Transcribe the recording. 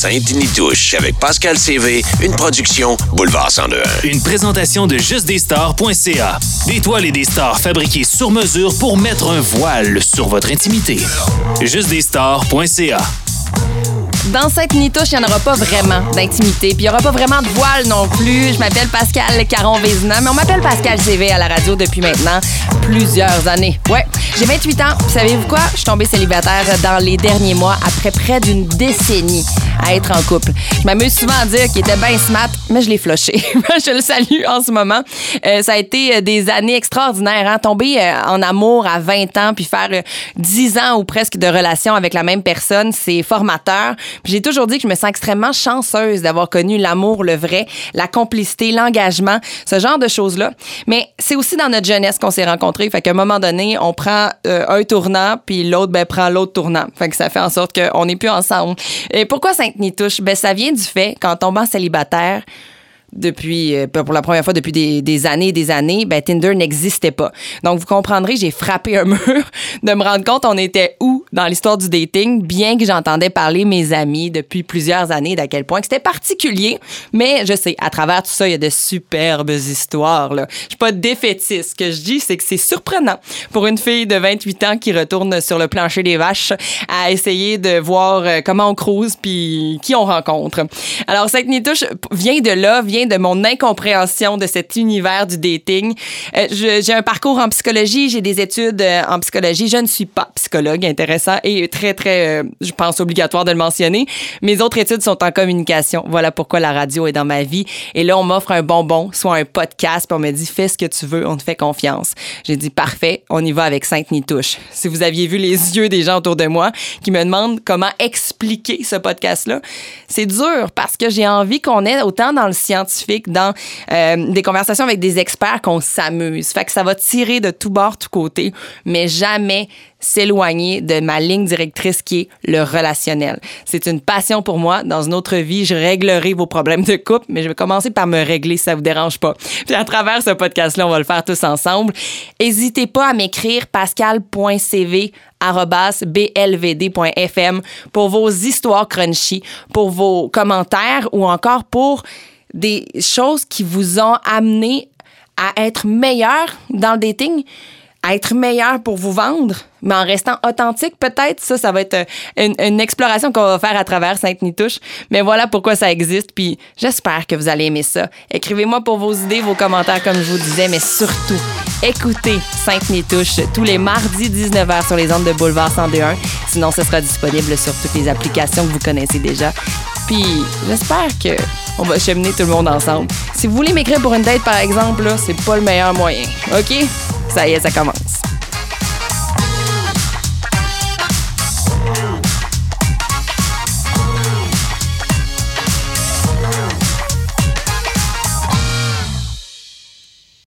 Sainte-Nitouche avec Pascal CV, une production Boulevard 102. Une présentation de justdesstars.ca. Des toiles et des stars fabriquées sur mesure pour mettre un voile sur votre intimité. Justdesstars.ca. Dans cette nitouche, il n'y en aura pas vraiment d'intimité, puis il n'y aura pas vraiment de voile non plus. Je m'appelle Pascal Caron-Vézina, mais on m'appelle Pascal CV à la radio depuis maintenant plusieurs années. Ouais, j'ai 28 ans. Savez-vous quoi? Je suis tombée célibataire dans les derniers mois après près d'une décennie à être en couple. Je m'amuse souvent à dire qu'il était bien smart, mais je l'ai floché. je le salue en ce moment. Euh, ça a été euh, des années extraordinaires. Hein? Tomber euh, en amour à 20 ans, puis faire 10 ans ou presque de relation avec la même personne, c'est formateur. J'ai toujours dit que je me sens extrêmement chanceuse d'avoir connu l'amour, le vrai, la complicité, l'engagement, ce genre de choses-là. Mais c'est aussi dans notre jeunesse qu'on s'est rencontrés. Fait qu'à un moment donné, on prend un tournant, puis l'autre ben, prend l'autre tournant. Fait que ça fait en sorte qu'on n'est plus ensemble. Et pourquoi Sainte-Nitouche? Ben, ça vient du fait qu'en tombant célibataire, depuis euh, pour la première fois depuis des, années et des années, ben Tinder n'existait pas. Donc vous comprendrez, j'ai frappé un mur de me rendre compte on était où dans l'histoire du dating, bien que j'entendais parler mes amis depuis plusieurs années d'à quel point c'était particulier, mais je sais à travers tout ça, il y a de superbes histoires là. Je suis pas défaitiste, ce que je dis c'est que c'est surprenant pour une fille de 28 ans qui retourne sur le plancher des vaches à essayer de voir euh, comment on cruise puis qui on rencontre. Alors cette nitouche vient de là, vient de mon incompréhension de cet univers du dating. Euh, j'ai un parcours en psychologie, j'ai des études euh, en psychologie. Je ne suis pas psychologue, intéressant et très, très, euh, je pense, obligatoire de le mentionner. Mes autres études sont en communication. Voilà pourquoi la radio est dans ma vie. Et là, on m'offre un bonbon, soit un podcast, puis on me dit, fais ce que tu veux, on te fait confiance. J'ai dit, parfait, on y va avec Sainte-Nitouche. Si vous aviez vu les yeux des gens autour de moi qui me demandent comment expliquer ce podcast-là, c'est dur parce que j'ai envie qu'on ait autant dans le scientifique dans euh, des conversations avec des experts qu'on s'amuse. Fait que ça va tirer de tout bord, tout côté, mais jamais s'éloigner de ma ligne directrice qui est le relationnel. C'est une passion pour moi. Dans une autre vie, je réglerai vos problèmes de couple, mais je vais commencer par me régler si ça vous dérange pas. Puis à travers ce podcast-là, on va le faire tous ensemble. N'hésitez pas à m'écrire pascal.cv blvd.fm pour vos histoires crunchy, pour vos commentaires ou encore pour des choses qui vous ont amené à être meilleur dans le dating, être meilleur pour vous vendre, mais en restant authentique, peut-être. Ça, ça va être euh, une, exploration qu'on va faire à travers Sainte-Nitouche. Mais voilà pourquoi ça existe. Puis j'espère que vous allez aimer ça. Écrivez-moi pour vos idées, vos commentaires, comme je vous disais, mais surtout, écoutez Sainte-Nitouche tous les mardis 19h sur les ondes de Boulevard 102.1. Sinon, ce sera disponible sur toutes les applications que vous connaissez déjà. Puis j'espère que on va cheminer tout le monde ensemble. Si vous voulez m'écrire pour une date, par exemple, c'est pas le meilleur moyen. OK? Ça y est, ça.